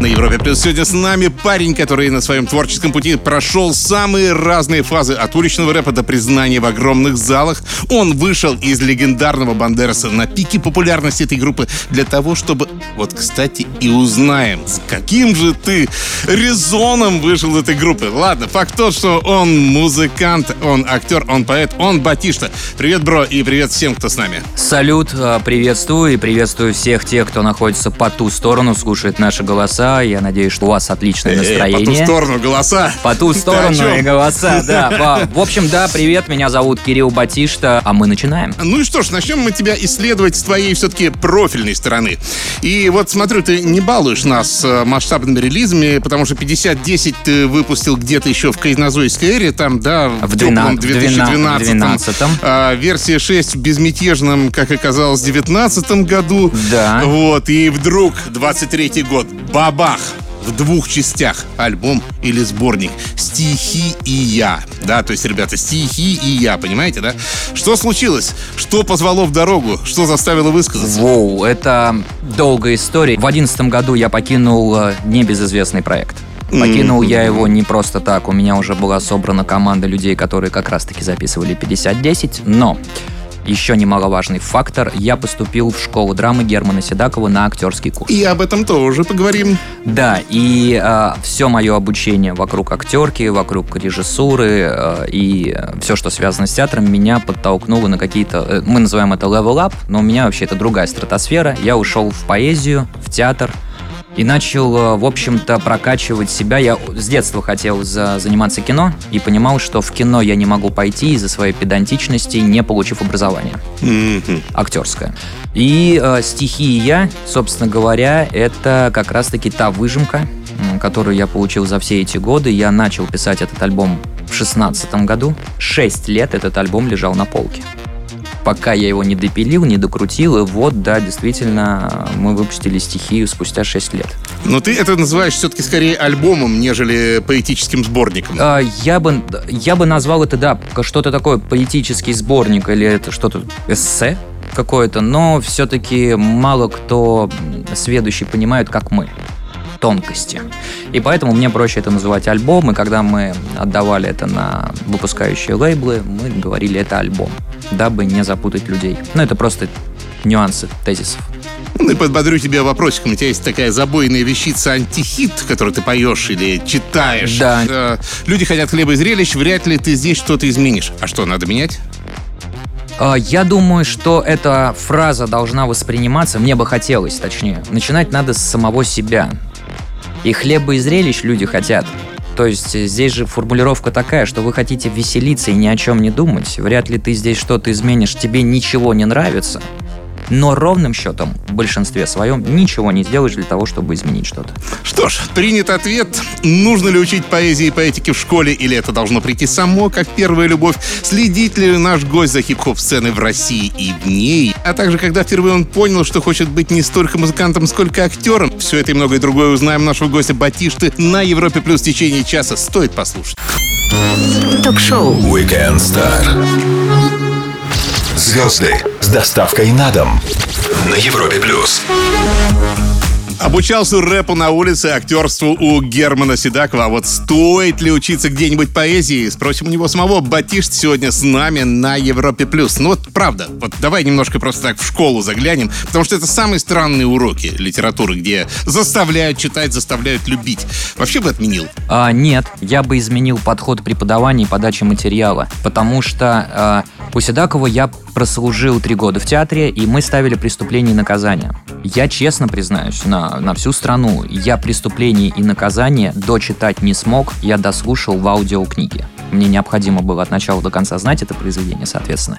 На Европе Плюс сегодня с нами парень, который на своем творческом пути прошел самые разные фазы от уличного рэпа до признания в огромных залах. Он вышел из легендарного Бандераса на пике популярности этой группы для того, чтобы, вот, кстати, и узнаем, с каким же ты резоном вышел из этой группы. Ладно, факт тот, что он музыкант, он актер, он поэт, он Батишта. Привет, бро, и привет всем, кто с нами. Салют, а, приветствую и приветствую всех тех, кто находится по ту сторону, слушает наши голоса. Я надеюсь, что у вас отличное Э, по ту настроение. сторону голоса. По ту сторону и голоса, да. В общем, да, привет, меня зовут Кирилл Батишта, а мы начинаем. Ну и что ж, начнем мы тебя исследовать с твоей все-таки профильной стороны. И вот смотрю, ты не балуешь нас э, масштабными релизами, потому что 5010 ты выпустил где-то еще в кайнозойской эре, там, да, в, В теплом 12 2012 12-м. А, версия 6 в безмятежном, как оказалось, в 2019 году. Да. Вот, и вдруг 23 год, бабах! в двух частях альбом или сборник «Стихи и я». Да, то есть, ребята, «Стихи и я», понимаете, да? Что случилось? Что позвало в дорогу? Что заставило высказаться? Воу, это долгая история. В одиннадцатом году я покинул э, небезызвестный проект. Покинул я его не просто так. У меня уже была собрана команда людей, которые как раз-таки записывали 50-10. Но еще немаловажный фактор. Я поступил в школу драмы Германа Седакова на актерский курс. И об этом тоже поговорим. Да, и все мое обучение вокруг актерки, вокруг режиссуры э, и все, что связано с театром, меня подтолкнуло на какие-то, э, мы называем это level up, но у меня вообще это другая стратосфера. Я ушел в поэзию, в театр, и начал, э, в общем-то, прокачивать себя. Я с детства хотел за- заниматься кино и понимал, что в кино я не могу пойти из-за своей педантичности, не получив образование Мгм. актерская. И э, стихи и я, собственно говоря, это как раз-таки та выжимка, которую я получил за все эти годы. Я начал писать этот альбом в шестнадцатом году. Шесть лет этот альбом лежал на полке. Пока я его не допилил, не докрутил, и вот, да, действительно, мы выпустили стихию спустя 6 лет. Но ты это называешь все-таки скорее альбомом, нежели поэтическим сборником. А, Я бы, я бы назвал это, да, что-то такое поэтический сборник или это что-то эссе какое-то, но все-таки мало кто сведущий понимает, как мы тонкости. И поэтому мне проще это называть альбом, и когда мы отдавали это на выпускающие лейблы, мы говорили это альбом, дабы не запутать людей. Ну, это просто нюансы тезисов. Ну и подбодрю тебя вопросиком. У тебя есть такая забойная вещица антихит, которую ты поешь или читаешь. Да. Э, Люди хотят хлеба и зрелищ, вряд ли ты здесь что-то изменишь. А что, надо менять? А, Я думаю, что эта фраза должна восприниматься, мне бы хотелось, точнее, начинать надо с самого себя. И хлеба и зрелищ люди хотят. То есть э, здесь же формулировка такая, что вы хотите веселиться и ни о чем не думать. Вряд ли ты здесь что-то изменишь, тебе ничего не нравится. Но ровным счетом, в большинстве своем, ничего не сделаешь для того, чтобы изменить что-то. Что ж, принят ответ. Нужно ли учить поэзии и поэтике в школе, или это должно прийти само, как первая любовь? Следит ли наш гость за хип-хоп сцены в России и в ней? А также, когда впервые он понял, что хочет быть не столько музыкантом, сколько актером? Все это и многое другое узнаем нашего гостя Батишты на Европе Плюс в течение часа. Стоит послушать. Ток-шоу Weekend Star. Звезды с доставкой на дом на Европе плюс. Обучался рэпу на улице, актерству у Германа Седакова. А вот стоит ли учиться где-нибудь поэзии? Спросим у него самого. Батишт сегодня с нами на Европе+. плюс. Ну вот правда, вот давай немножко просто так в школу заглянем, потому что это самые странные уроки литературы, где заставляют читать, заставляют любить. Вообще бы отменил. А, нет, я бы изменил подход преподавания и подачи материала, потому что а, у Седакова я прослужил три года в театре, и мы ставили преступление и наказание. Я честно признаюсь, на, на всю страну, я преступление и наказание дочитать не смог, я дослушал в аудиокниге. Мне необходимо было от начала до конца знать это произведение, соответственно.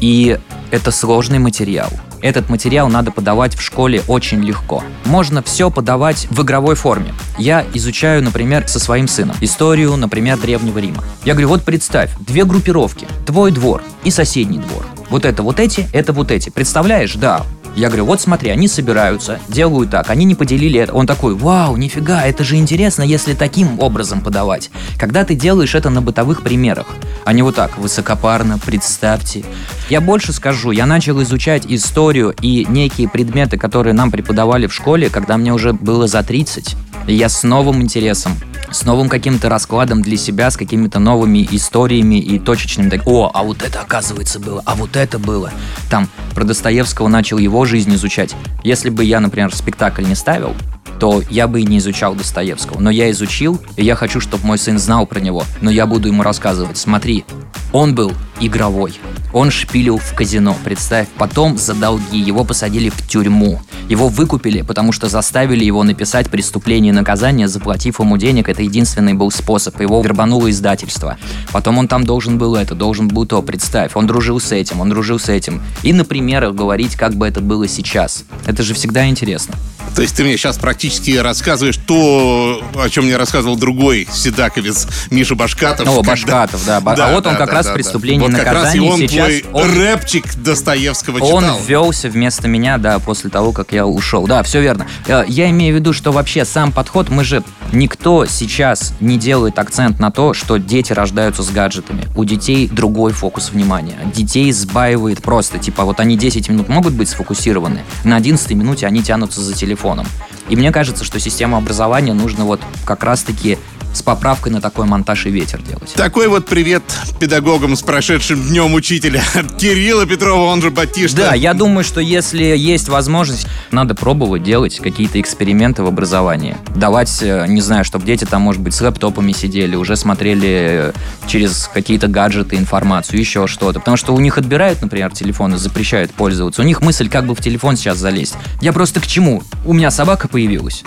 И это сложный материал. Этот материал надо подавать в школе очень легко. Можно все подавать в игровой форме. Я изучаю, например, со своим сыном историю, например, Древнего Рима. Я говорю, вот представь, две группировки. Твой двор и соседний двор. Вот это вот эти, это вот эти. Представляешь? Да. Я говорю, вот смотри, они собираются, делают так, они не поделили это. Он такой, вау, нифига, это же интересно, если таким образом подавать. Когда ты делаешь это на бытовых примерах, а не вот так, высокопарно, представьте. Я больше скажу, я начал изучать историю и некие предметы, которые нам преподавали в школе, когда мне уже было за 30. И я с новым интересом с новым каким-то раскладом для себя, с какими-то новыми историями и точечными. Так, О, а вот это оказывается было, а вот это было. Там про Достоевского начал его жизнь изучать. Если бы я, например, спектакль не ставил, то я бы и не изучал Достоевского. Но я изучил, и я хочу, чтобы мой сын знал про него. Но я буду ему рассказывать. Смотри, он был игровой. Он шпилил в казино, представь. Потом за долги его посадили в тюрьму. Его выкупили, потому что заставили его написать преступление и наказание, заплатив ему денег. Это единственный был способ. Его вербануло издательство. Потом он там должен был это, должен был то. Представь, он дружил с этим, он дружил с этим. И на примерах говорить, как бы это было сейчас. Это же всегда интересно. То есть ты мне сейчас практически рассказываешь то, о чем мне рассказывал другой седаковец Миша Башкатов. О, Башкатов, да. Да, а вот он да, как да, раз да, преступление да. Вот как раз и наказание он сейчас. Твой он- рэпчик Достоевского Он читал. ввелся вместо меня, да, после того, как я ушел. Да, все верно. Э, Я имею в виду, что вообще сам подход, мы же... Никто сейчас не делает акцент на то, что дети рождаются с гаджетами. У детей другой фокус внимания. Детей сбаивает просто. Типа, вот они 10 минут могут быть сфокусированы, на 11 минуте они тянутся за телефоном. И мне кажется, что систему образования нужно вот как раз-таки с поправкой на такой монтаж и ветер делать. Такой вот привет педагогам с прошедшим днем учителя. Кирилла Петрова, он же Батишта. Да, я думаю, что если есть возможность, надо пробовать делать какие-то эксперименты в образовании. Давать, э, не знаю, чтобы дети там, может быть, с лэптопами сидели, уже смотрели э, через какие-то гаджеты информацию, еще что-то. Потому что у них отбирают, например, телефоны, запрещают пользоваться. У них мысль, как бы в телефон сейчас залезть. Я просто к чему? У меня собака появилась.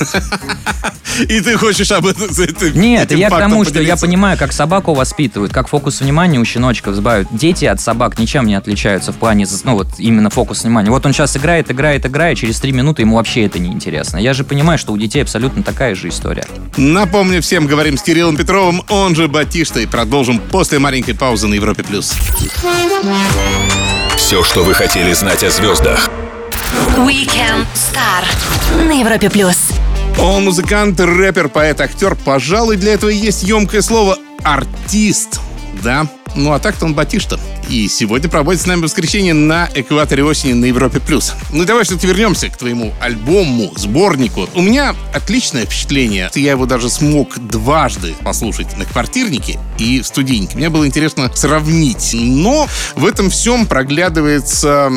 И ты хочешь об этом... это- Нет, этим я к тому, что я понимаю, как собаку воспитывают, как фокус внимания у щеночков сбавят. Дети от собак ничем не отличаются в плане, ну вот именно фокус внимания. Вот он сейчас играет, играет, играет, через три минуты ему вообще это не интересно. Я же понимаю, что у детей абсолютно такая же история. Напомню всем, говорим с Кириллом Петровым, он же Батишта, и продолжим после маленькой паузы на Европе+. плюс. Все, что вы хотели знать о звездах. Weekend Star на Европе плюс. Он музыкант, рэпер, поэт, актер. Пожалуй, для этого есть емкое слово «артист». Да? Ну а так-то он Батишта. И сегодня проводит с нами воскресенье на экваторе осени на Европе+. плюс. Ну давай все-таки вернемся к твоему альбому, сборнику. У меня отличное впечатление. Я его даже смог дважды послушать на квартирнике и в студийнике. Мне было интересно сравнить. Но в этом всем проглядывается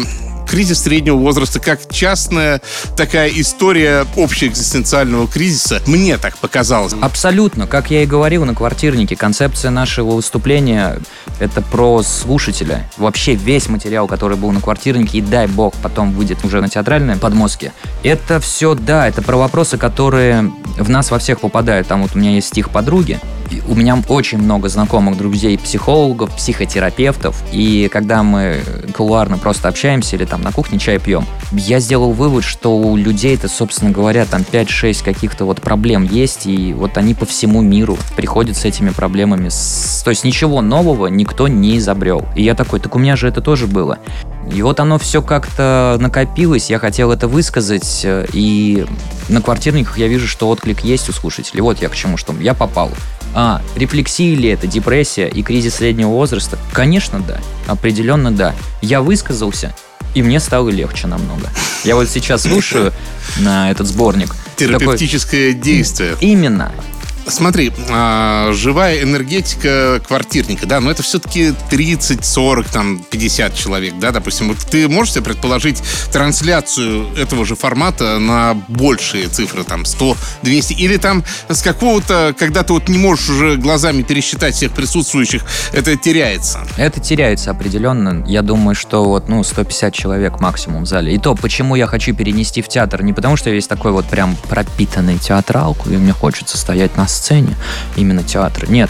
кризис среднего возраста как частная такая история общеэкзистенциального кризиса. Мне так показалось. Абсолютно, как я и говорил на квартирнике, концепция нашего выступления — это про слушателя. Вообще весь материал, который был на квартирнике, и дай бог потом выйдет уже на театральной подмостке, это все, да, это про вопросы, которые в нас во всех попадают. Там вот у меня есть стих подруги, у меня очень много знакомых друзей, психологов, психотерапевтов, и когда мы кулуарно просто общаемся или там на кухне чай пьем, я сделал вывод, что у людей-то, собственно говоря, там 5-6 каких-то вот проблем есть, и вот они по всему миру приходят с этими проблемами. То есть ничего нового никто не изобрел. И я такой, так у меня же это тоже было. И вот оно все как-то накопилось, я хотел это высказать, э, и на квартирниках я вижу, что отклик есть у слушателей. Вот я к чему, что я попал. А, рефлексия ли это, депрессия и кризис среднего возраста? Конечно, да. Определенно, да. Я высказался, и мне стало легче намного. Я вот сейчас слушаю на этот сборник. такой, Терапевтическое действие. Именно. Смотри, а, живая энергетика квартирника, да, но это все-таки 30, 40, там, 50 человек, да, допустим. Вот ты можешь себе предположить трансляцию этого же формата на большие цифры, там, 100, 200, или там с какого-то, когда ты вот не можешь уже глазами пересчитать всех присутствующих, это теряется. Это теряется определенно. Я думаю, что вот, ну, 150 человек максимум в зале. И то, почему я хочу перенести в театр, не потому что я весь такой вот прям пропитанный театралку, и мне хочется стоять на сцене, именно театр. Нет.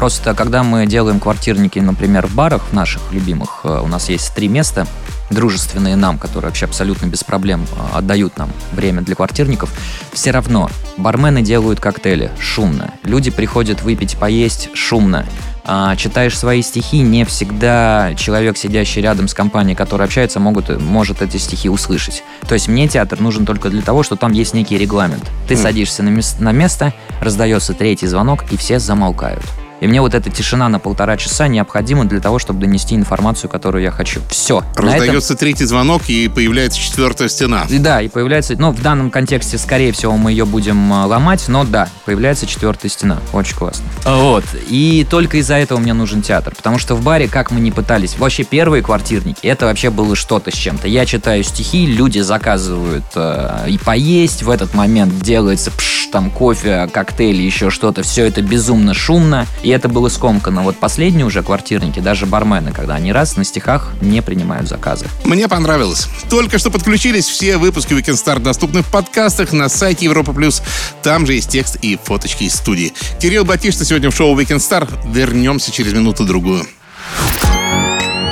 Просто когда мы делаем квартирники, например, в барах наших любимых, э, у нас есть три места, дружественные нам, которые вообще абсолютно без проблем э, отдают нам время для квартирников, все равно бармены делают коктейли шумно, люди приходят выпить, поесть шумно, а, читаешь свои стихи, не всегда человек, сидящий рядом с компанией, которая общается, могут, может эти стихи услышать. То есть мне театр нужен только для того, что там есть некий регламент. Ты садишься на, мес- на место, раздается третий звонок, и все замолкают. И мне вот эта тишина на полтора часа необходима для того, чтобы донести информацию, которую я хочу. Все. Раздается третий звонок, и появляется четвертая стена. И Да, и появляется, ну, в данном контексте, скорее всего, мы ее будем а, ломать, но да, появляется четвертая стена. Очень классно. Вот. И только из-за этого мне нужен театр. Потому что в баре, как мы не пытались, вообще первые квартирники, это вообще было что-то с чем-то. Я читаю стихи, люди заказывают э, и поесть, в этот момент делается пш, там кофе, коктейль, еще что-то. Все это безумно шумно, и это было скомкано. Вот последние уже квартирники, даже бармены, когда они раз на стихах не принимают заказы. Мне понравилось. Только что подключились все выпуски Weekend Star доступны в подкастах на сайте Европа Плюс. Там же есть текст и фоточки из студии. Кирилл Батишта сегодня в шоу Weekend Star. Вернемся через минуту-другую.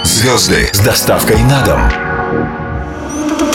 Звезды с доставкой на дом.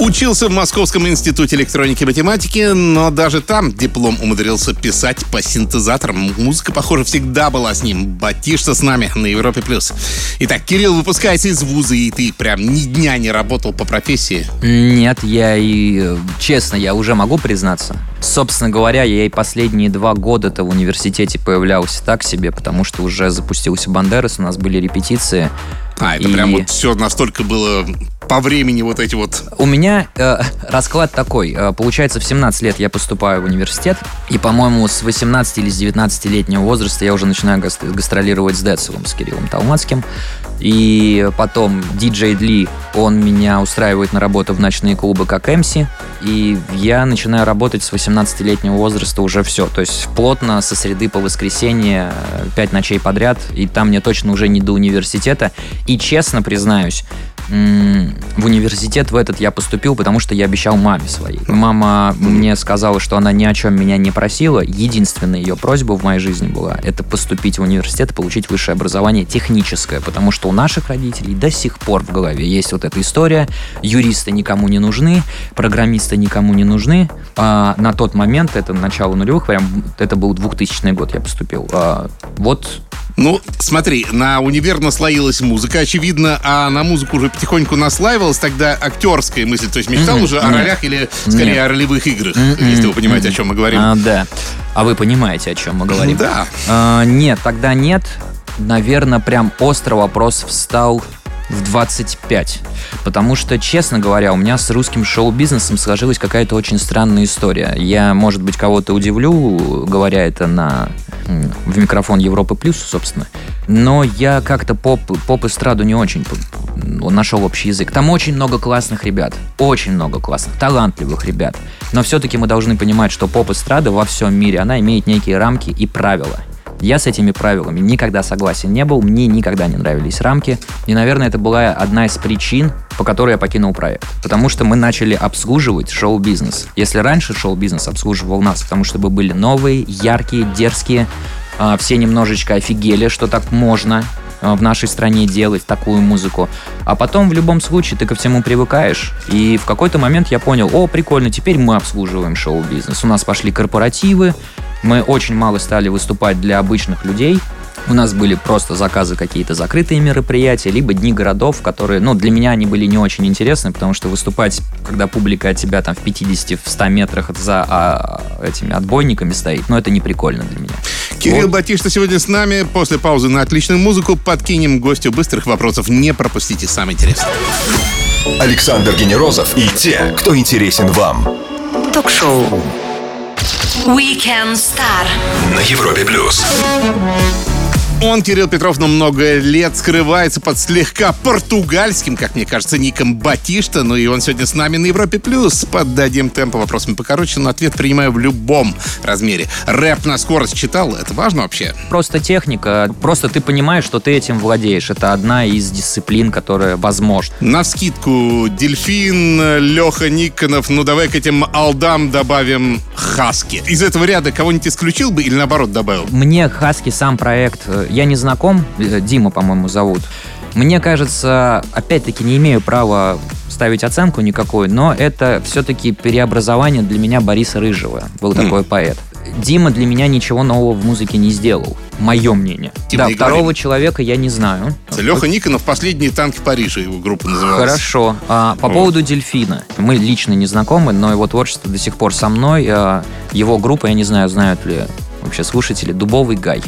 Учился в Московском институте электроники и математики, но даже там диплом умудрился писать по синтезаторам. Музыка, похоже, всегда была с ним. Батишься с нами на Европе+. плюс. Итак, Кирилл выпускается из вуза, и ты прям ни дня не работал по профессии. Нет, я и... э, Честно, я уже могу признаться. Собственно говоря, я и последние два года-то в университете появлялся так себе, потому что уже запустился Бандерас, у нас были репетиции. А, это И прям вот все настолько было по времени вот эти вот... У меня э, расклад такой. Э, получается, в 17 лет я поступаю в университет, и, по-моему, с 18 или с 19-летнего возраста я уже начинаю гас- гастролировать с Децелом, с Кириллом Талмацким. И потом диджей Дли, он меня устраивает на работу в ночные клубы как МС, и я начинаю работать с 18-летнего возраста уже все. То есть плотно со среды по воскресенье, 5 ночей подряд, и там мне точно уже не до университета. И честно признаюсь, в университет в этот я поступил, потому что я обещал маме своей. Мама мне сказала, что она ни о чем меня не просила. Единственная ее просьба в моей жизни была это поступить в университет и получить высшее образование техническое, потому что у наших родителей до сих пор в голове есть вот эта история. Юристы никому не нужны, программисты никому не нужны. А на тот момент, это начало нулевых, прям это был 2000 год, я поступил. А, вот Ну, смотри, на универ наслоилась музыка, очевидно, а на музыку уже потихоньку наслаивалась тогда актерская мысль. То есть мечтал Мгм, уже о ролях или скорее Нет. о ролевых играх, Мгм, если вы понимаете, о чем мы говорим. А, да. А вы понимаете, о чем мы говорим? Да. А, нет, тогда нет. Наверное, прям острый вопрос встал в 25. Потому что, честно говоря, у меня с русским шоу-бизнесом сложилась какая-то очень странная история. Я, может быть, кого-то удивлю, говоря это на, в микрофон Европы Плюс, собственно. Но я как-то поп, поп-эстраду не очень нашел общий язык. Там очень много классных ребят. Очень много классных, талантливых ребят. Но все-таки мы должны понимать, что поп-эстрада во всем мире, она имеет некие рамки и правила. Я с этими правилами никогда согласен не был, мне никогда не нравились рамки. И, наверное, это была одна из причин, по которой я покинул проект. Потому что мы начали обслуживать шоу-бизнес. Если раньше шоу-бизнес обслуживал нас, потому что мы были новые, яркие, дерзкие, а, все немножечко офигели, что так можно а, в нашей стране делать такую музыку. А потом в любом случае ты ко всему привыкаешь. И в какой-то момент я понял, о, прикольно, теперь мы обслуживаем шоу-бизнес. У нас пошли корпоративы, мы очень мало стали выступать для обычных людей. У нас были просто заказы какие-то закрытые мероприятия, либо дни городов, которые, ну, для меня они были не очень интересны, потому что выступать, когда публика от тебя там в 50, в 100 метрах за а, этими отбойниками стоит, ну, это не прикольно для меня. Кирилл Вот. Батишта сегодня с нами. После паузы на отличную музыку подкинем гостю быстрых вопросов. Не пропустите самое интересное. Александр Генерозов и те, кто интересен вам. Ток-шоу. Weekend Star. На Европе плюс. Он, Кирилл Петров, на много лет скрывается под слегка португальским, как мне кажется, ником Батишта. Ну и он сегодня с нами на Европе+. плюс. Поддадим темпа вопросами покороче, но ответ принимаю в любом размере. Рэп на скорость читал? Это важно вообще? Просто техника. Просто ты понимаешь, что ты этим владеешь. Это одна из дисциплин, которая возможна. На скидку Дельфин, Леха Никонов. Ну давай к этим алдам добавим Хаски. Из этого ряда кого-нибудь исключил бы или наоборот добавил? Мне Хаски сам проект э, я не знаком, э, Дима, по-моему, зовут. Мне кажется, опять-таки не имею права ставить оценку никакой, но это все-таки переобразование для меня Бориса Рыжего. Был mm. такой поэт. Дима для меня ничего нового в музыке не сделал. Мое мнение. Дима, да, второго говорим. человека я не знаю. Леха Никонов «Последние танки Парижа» его группа называлась. Хорошо. А, по О. поводу «Дельфина». Мы лично не знакомы, но его творчество до сих пор со мной. А, его группа, я не знаю, знают ли вообще слушатели, «Дубовый гай».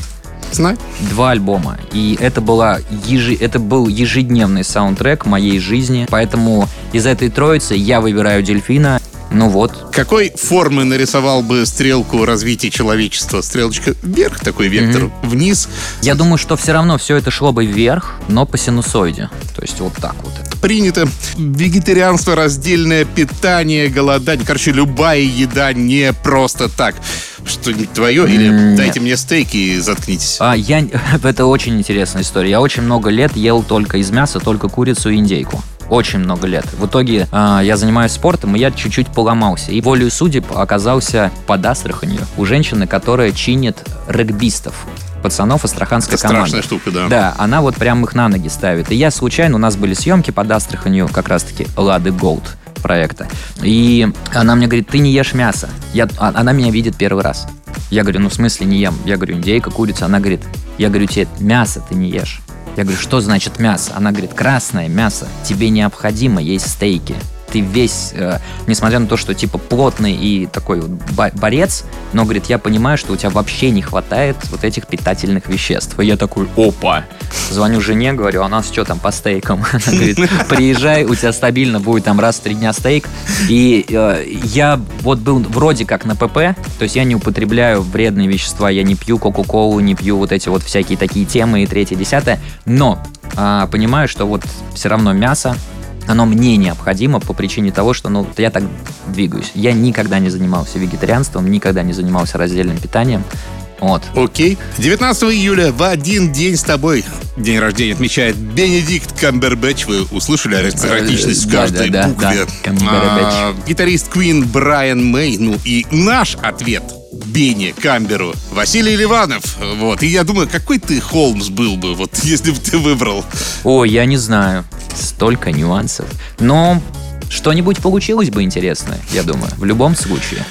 Знаю. Два альбома. И это, была ежи... это был ежедневный саундтрек моей жизни. Поэтому из этой троицы я выбираю «Дельфина». Ну вот. Какой формы нарисовал бы стрелку развития человечества? Стрелочка вверх, такой вектор, mm-hmm. вниз? Я думаю, что все равно все это шло бы вверх, но по синусоиде. То есть вот так вот. Принято. Вегетарианство, раздельное питание, голодание. Короче, любая еда не просто так что-нибудь твое, или Нет. дайте мне стейки и заткнитесь? А, я... Это очень интересная история. Я очень много лет ел только из мяса, только курицу и индейку очень много лет. В итоге э, я занимаюсь спортом, и я чуть-чуть поломался. И волею судеб оказался под Астраханью у женщины, которая чинит регбистов пацанов астраханской Это команды. страшная штука, да. Да, она вот прям их на ноги ставит. И я случайно, у нас были съемки под Астраханью, как раз-таки Лады Голд проекта. И она мне говорит, ты не ешь мясо. Я, а, она меня видит первый раз. Я говорю, ну в смысле не ем? Я говорю, индейка, курица. Она говорит, я говорю, тебе мясо ты не ешь. Я говорю, что значит мясо? Она говорит, красное мясо. Тебе необходимо есть стейки ты весь, э, несмотря на то, что типа плотный и такой вот борец, но, говорит, я понимаю, что у тебя вообще не хватает вот этих питательных веществ. И я такой, опа. Звоню жене, говорю, а у нас что там по стейкам? Она говорит, приезжай, у тебя стабильно будет там раз в три дня стейк. И э, я вот был вроде как на ПП, то есть я не употребляю вредные вещества, я не пью кока-колу, не пью вот эти вот всякие такие темы и третье, десятое, но а, понимаю, что вот все равно мясо, оно мне необходимо по причине того, что ну, я так двигаюсь. Я никогда не занимался вегетарианством, никогда не занимался раздельным питанием. Вот. Окей. 19 июля в один день с тобой день рождения отмечает Бенедикт Камбербэтч. Вы услышали аристократичность в каждой да, букве. Да, да. А, гитарист Queen Брайан Мэй. Ну и наш ответ Бене Камберу. Василий Ливанов. Вот. И я думаю, какой ты Холмс был бы, вот если бы ты выбрал? О, я не знаю. Столько нюансов. Но что-нибудь получилось бы интересное, я думаю, в любом случае.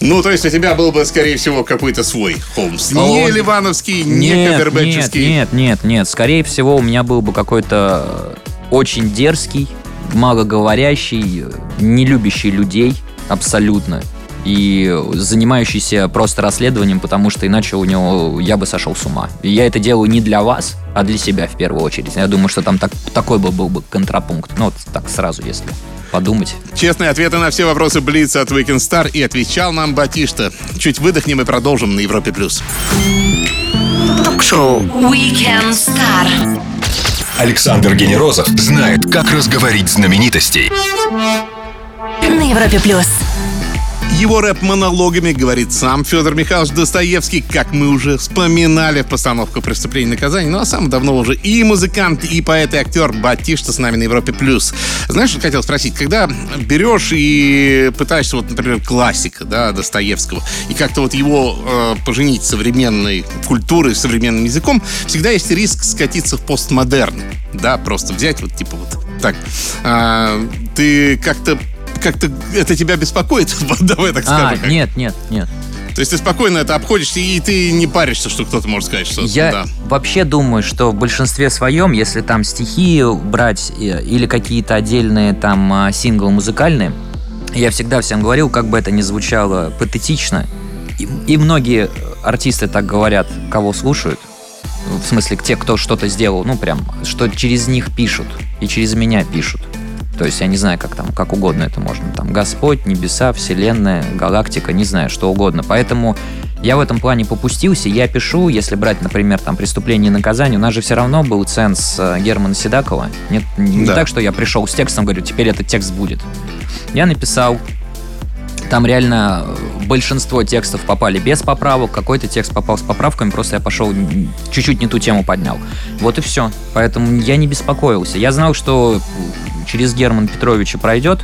Ну, то есть у тебя был бы, скорее всего, какой-то свой Холмс. Не О, Ливановский, не нет, Кабербэтчевский. Нет, нет, нет. Скорее всего, у меня был бы какой-то очень дерзкий, малоговорящий, не любящий людей абсолютно и занимающийся просто расследованием, потому что иначе у него я бы сошел с ума. И я это делаю не для вас, а для себя в первую очередь. Я думаю, что там так, такой бы был бы контрапункт. Ну, вот так сразу, если подумать. Честные ответы на все вопросы Блица от Weekend Star и отвечал нам Батишта. Чуть выдохнем и продолжим на Европе+. плюс. Ток-шоу Weekend Star. Александр Генерозов знает, как разговорить знаменитостей. На Европе+. плюс. Его рэп-монологами говорит сам Федор Михайлович Достоевский, как мы уже вспоминали в постановку «Преступление и наказание». Ну а сам давно уже и музыкант, и поэт, и актер Батишта с нами на Европе+. плюс. Знаешь, что хотел спросить? Когда берешь и пытаешься, вот, например, классика, да, Достоевского, и как-то вот его э, поженить современной культурой, современным языком, всегда есть риск скатиться в постмодерн. Да, просто взять вот типа вот так. А, ты как-то как-то это тебя беспокоит? Давай так скажем. А, нет, нет, нет. То есть ты спокойно это обходишь, и ты не паришься, что кто-то может сказать, что Я да. вообще думаю, что в большинстве своем, если там стихи брать или какие-то отдельные там а, синглы музыкальные, я всегда всем говорил, как бы это ни звучало патетично, и, и многие артисты так говорят, кого слушают, в смысле, те, кто что-то сделал, ну прям, что через них пишут, и через меня пишут. То есть я не знаю, как там, как угодно это можно. Там Господь, небеса, Вселенная, галактика, не знаю, что угодно. Поэтому Я в этом плане попустился, я пишу, если брать, например, там «Преступление и наказание», у нас же все равно был ценз э, Германа Седакова. Нет, не Да. так, что я пришел с текстом, говорю, теперь этот текст будет. Я написал, там реально э, большинство текстов попали без поправок, какой-то текст попал с поправками, просто я пошел чуть-чуть не ту тему поднял. Вот и все. Поэтому я не беспокоился. Я знал, что через Германа Петровича пройдет,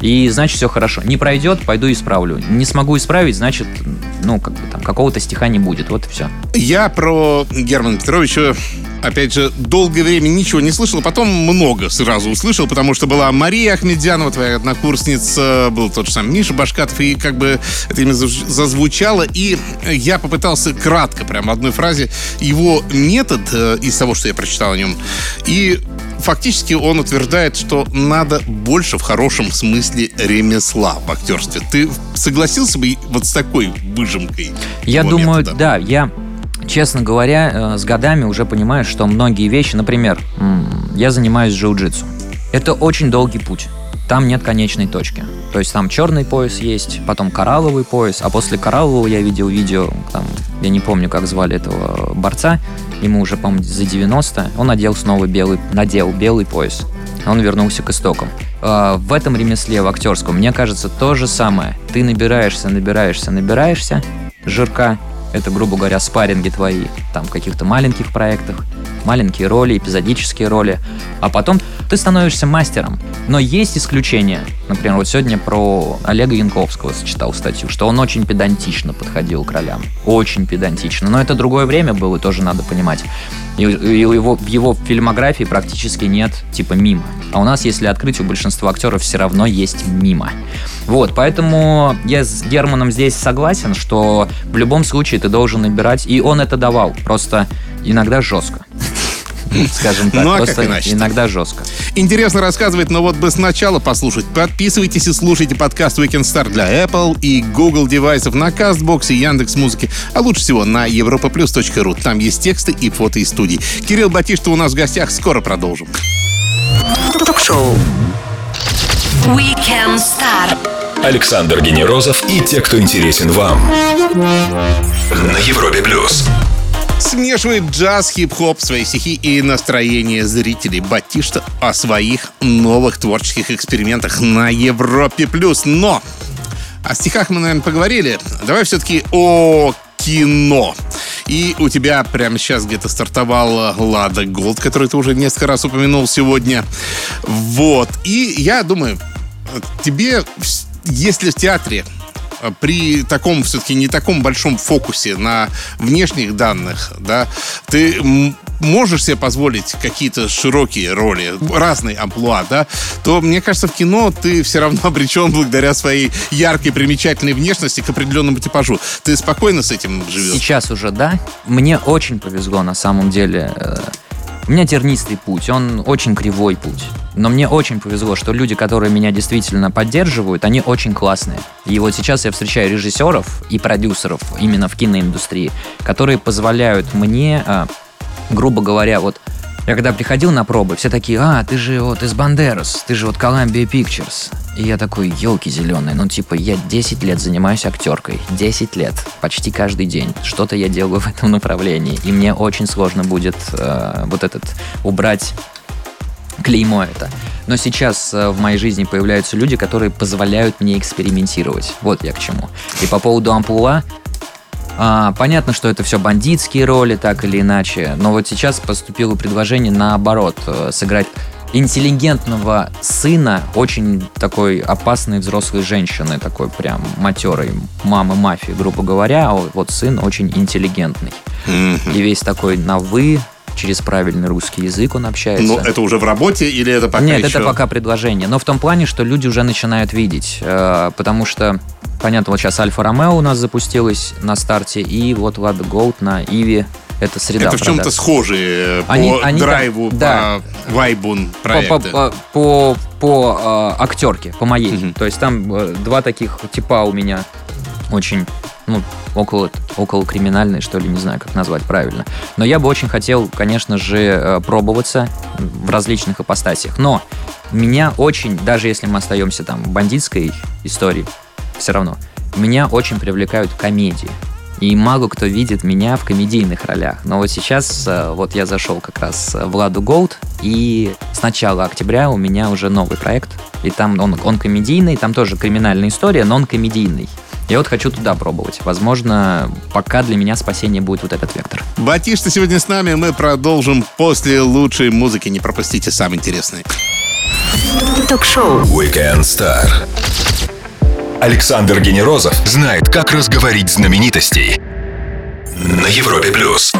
и значит все хорошо. Не пройдет, пойду исправлю. Не смогу исправить, значит, ну, как бы там, какого-то стиха не будет. Вот и все. Я про Германа Петровича, опять же, долгое время ничего не слышал, потом много сразу услышал, потому что была Мария Ахмедянова, твоя однокурсница, был тот же самый Миша Башкатов, и как бы это имя зазвучало, и я попытался кратко, прям в одной фразе, его метод э, из того, что я прочитал о нем, и фактически он утверждает, что надо больше в хорошем смысле ремесла в актерстве. Ты согласился бы вот с такой выжимкой? Я думаю, метода? да, я, честно говоря, э, с годами уже понимаю, что многие вещи, например, я занимаюсь джиу-джитсу. Это очень долгий путь. Там нет конечной точки. То есть там черный пояс есть, потом коралловый пояс, а после кораллового я видел видео, там, я не помню, как звали этого борца, ему уже, по-моему, за 90, он надел снова белый, надел белый пояс. Он вернулся к истокам. А, В этом ремесле, в актерском, мне кажется, то же самое. Ты набираешься, набираешься, набираешься жирка, это, грубо говоря, спарринги твои, там, в каких-то маленьких проектах, маленькие роли, эпизодические роли, а потом ты становишься мастером. Но есть исключения. Например, вот сегодня про Олега Янковского читал статью, что он очень педантично подходил к ролям. Очень педантично. Но это другое время было, тоже надо понимать. И, и его, в его фильмографии практически нет типа мимо. А у нас, если открыть, у большинства актеров все равно есть мимо. Вот, поэтому я с Германом здесь согласен, что в любом случае ты должен набирать, и он это давал, просто иногда жестко. Скажем так, Ну, а как просто иначе-то? иногда жестко. Интересно рассказывает, но вот бы сначала послушать. Подписывайтесь и слушайте подкаст Weekend Star для Apple и Google девайсов на CastBox и Яндекс Музыки, а лучше всего на europaplus.ru. Там есть тексты и фото из студии. Кирилл Батишта у нас в гостях. Скоро продолжим. Ток-шоу. Weekend Star. Александр Генерозов и те, кто интересен вам. На Европе плюс. Смешивает джаз, хип-хоп, свои стихи и настроение зрителей. Батишта о своих новых творческих экспериментах на Европе+. плюс. Но о стихах мы, наверное, поговорили. Давай все-таки о кино. И у тебя прямо сейчас где-то стартовала Лада Голд, который ты уже несколько раз упомянул сегодня. Вот. И я думаю, тебе, если в театре э, при таком все-таки не таком большом фокусе на внешних данных, да, ты можешь себе позволить какие-то широкие роли, разные амплуа, да, то, мне кажется, в кино ты все равно обречен благодаря своей яркой, примечательной внешности к определенному типажу. Ты спокойно с этим живешь? Сейчас уже да. Мне очень повезло на самом деле. У меня тернистый путь, он очень кривой путь. Но мне очень повезло, что люди, которые меня действительно поддерживают, они очень классные. И вот сейчас я встречаю режиссеров и продюсеров именно в киноиндустрии, которые позволяют мне, э, грубо говоря, вот я когда приходил на пробы, все такие, а, ты же вот из Бандерас, ты же вот Columbia Pictures. И я такой, елки зеленые, ну типа я 10 лет занимаюсь актеркой, 10 лет, почти каждый день. Что-то я делаю в этом направлении. И мне очень сложно будет э, вот этот убрать клеймо это. Но сейчас э, в моей жизни появляются люди, которые позволяют мне экспериментировать. Вот я к чему. И по поводу амплуа, а, понятно, что это все бандитские роли, так или иначе, но вот сейчас поступило предложение наоборот, э, сыграть интеллигентного сына очень такой опасной взрослой женщины, такой прям матерой мамы мафии, грубо говоря, а вот сын очень интеллигентный. И весь такой на «вы», через правильный русский язык он общается. Ну, это уже в работе или это пока Нет, еще? это пока предложение. Но в том плане, что люди уже начинают видеть. э, потому что, понятно, вот сейчас Альфа Ромео у нас запустилась на старте, и вот Лада Голд на Иви. Это среда Это в чем-то продаж. схожие по Они- они там- драйву, да. по вайбу по, проекта. по, по, по, э, актерке, по моей. Мгм. То есть там э, два таких типа у меня очень, ну, около, около криминальные, что ли, не знаю, как назвать правильно. Но я бы очень хотел, конечно же, э, пробоваться в различных ипостасях. Но меня очень, даже если мы остаемся там бандитской истории, все равно, меня очень привлекают комедии. И мало кто видит меня в комедийных ролях. Но вот сейчас, э, вот я зашел как раз в Ладу Голд, и с начала октября у меня уже новый проект. И там он, он комедийный, там тоже криминальная история, но он комедийный. Я вот хочу туда пробовать. Возможно, пока для меня спасение будет вот этот вектор. Батишта сегодня с нами. Мы продолжим после лучшей музыки. Не пропустите самое интересное. Ток-шоу. Weekend Star. Александр Генерозов знает, как разговорить знаменитостей на Европе плюс.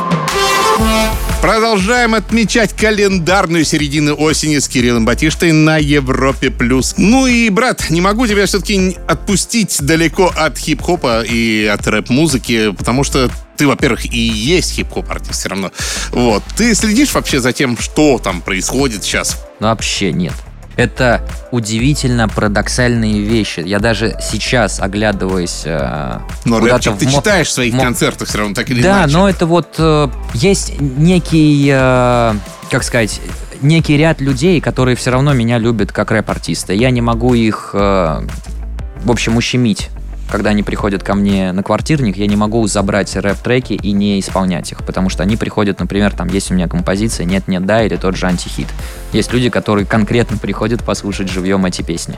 Продолжаем отмечать календарную середину осени с Кириллом Батиштой на Европе+. плюс. Ну и, брат, не могу тебя все-таки отпустить далеко от хип-хопа и от рэп-музыки, потому что ты, во-первых, и есть хип-хоп артист все равно. Вот. Ты следишь вообще за тем, что там происходит сейчас? Вообще нет. Это удивительно парадоксальные вещи. Я даже сейчас, оглядываясь Но куда-то рэпчик ты мо- читаешь в своих мо- концертах все равно, так или Да, иначе. но это вот э, есть некий, э, как сказать, некий ряд людей, которые все равно меня любят как рэп-артиста. Я не могу их, э, в общем, ущемить. Когда они приходят ко мне на квартирник, я не могу забрать рэп-треки и не исполнять их, потому что они приходят, например, там есть у меня композиция «Нет-нет, да» или тот же «Антихит». Есть люди, которые конкретно приходят послушать живьем эти песни.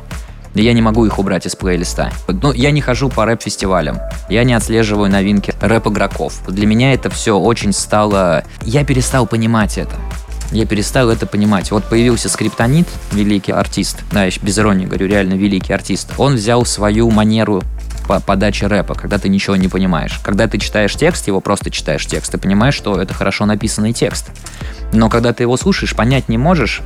И я не могу их убрать из плейлиста. Ну, я не хожу по рэп-фестивалям. Я не отслеживаю новинки рэп-игроков. Для меня это все очень стало... Я перестал понимать это. Я перестал это понимать. Вот появился Скриптонит, великий артист. Да, щ- без иронии говорю, реально великий артист. Он взял свою манеру по- подачи рэпа, когда ты ничего не понимаешь. Когда ты читаешь текст, его просто читаешь текст, ты понимаешь, что это хорошо написанный текст. Но когда ты его слушаешь, понять не можешь,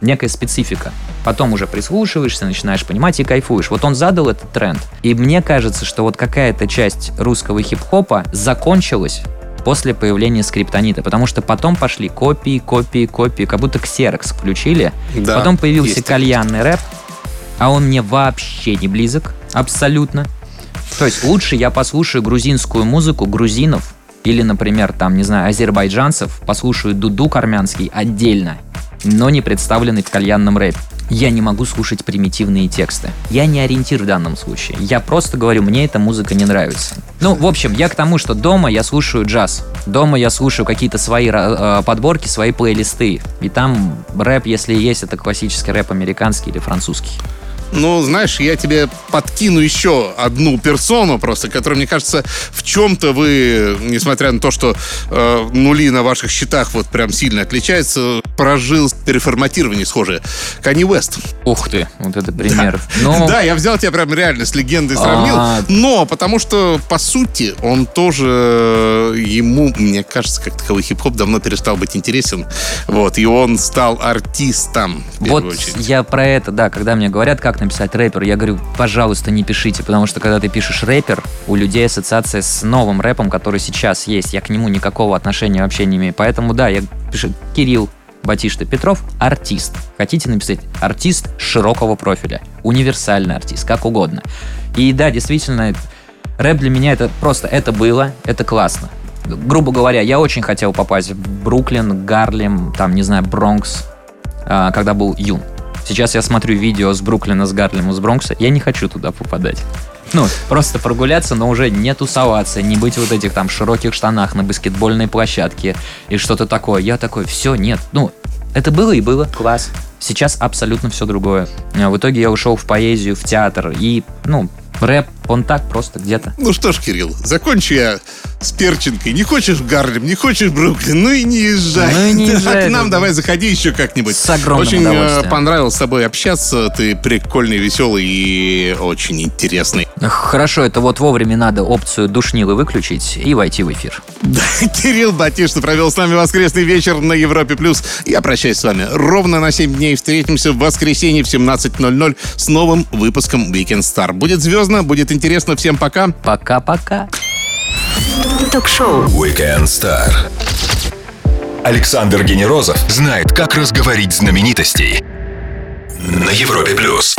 некая специфика. Потом уже прислушиваешься, начинаешь понимать и кайфуешь. Вот он задал этот тренд. И мне кажется, что вот какая-то часть русского хип-хопа закончилась после появления скриптонита, потому что потом пошли копии, копии, копии, как будто ксерокс включили. Да, потом появился кальянный рэп, а он мне вообще не близок, абсолютно. То есть лучше я послушаю грузинскую музыку грузинов или, например, там, не знаю, азербайджанцев, послушаю дудук армянский отдельно, но не представленный в кальянном рэпе. Я не могу слушать примитивные тексты. Я не ориентир в данном случае. Я просто говорю, мне эта музыка не нравится. Ну, в общем, я к тому, что дома я слушаю джаз. Дома я слушаю какие-то свои э, подборки, свои плейлисты. И там рэп, если есть, это классический рэп американский или французский. Ну, знаешь, я тебе подкину еще одну персону просто, которая, мне кажется, в чем-то вы, несмотря на то, что э, нули на ваших счетах вот прям сильно отличаются, прожил переформатирование схожее. Канни Уэст. Ух ты, вот это пример. Ну, Да, я взял тебя прям реально с легендой сравнил, А. но потому что, по сути, он тоже, ему, мне кажется, как таковой хип-хоп давно перестал быть интересен, вот, и он стал артистом, Вот очередь. я про это, да, когда мне говорят, как написать рэпер, я говорю, пожалуйста, не пишите, потому что когда ты пишешь рэпер, у людей ассоциация с новым рэпом, который сейчас есть. Я к нему никакого отношения вообще не имею. Поэтому, да, я пишу Кирилл Батишта Петров, артист. Хотите написать артист широкого профиля, универсальный артист, как угодно. И да, действительно, рэп для меня это просто, это было, это классно. Грубо говоря, я очень хотел попасть в Бруклин, Гарлем, там, не знаю, Бронкс, а, когда был юн. Сейчас я смотрю видео с Бруклина, с Гарлема, с Бронкса. Я не хочу туда попадать. Ну, просто прогуляться, но уже не тусоваться, не быть вот этих там широких штанах на баскетбольной площадке и что-то такое. Я такой, все, нет. Ну, это было и было. Класс. Сейчас абсолютно все другое. А В итоге я ушел в поэзию, в театр и, ну, рэп, он так просто где-то. Ну что ж, Кирилл, закончу я с перчинкой. Не хочешь Гарлем, не хочешь Бруклин, ну и не езжай. Ну и не Да, езжай, К нам да. давай заходи еще как-нибудь. С огромным Очень э, понравилось с тобой общаться. Ты прикольный, веселый и очень интересный. Хорошо, это вот вовремя надо опцию душнилы выключить и войти в эфир. Да, Кирилл Батишта провел с нами воскресный вечер на Европе+. плюс. Я прощаюсь с вами ровно на 7 дней. Встретимся в воскресенье в 17.00 с новым выпуском Weekend Star. Будет звездно, будет интересно. Всем пока. Пока-пока. Ток-шоу. Weekend Star. Александр Генерозов знает, как разговорить знаменитостей на Европе плюс.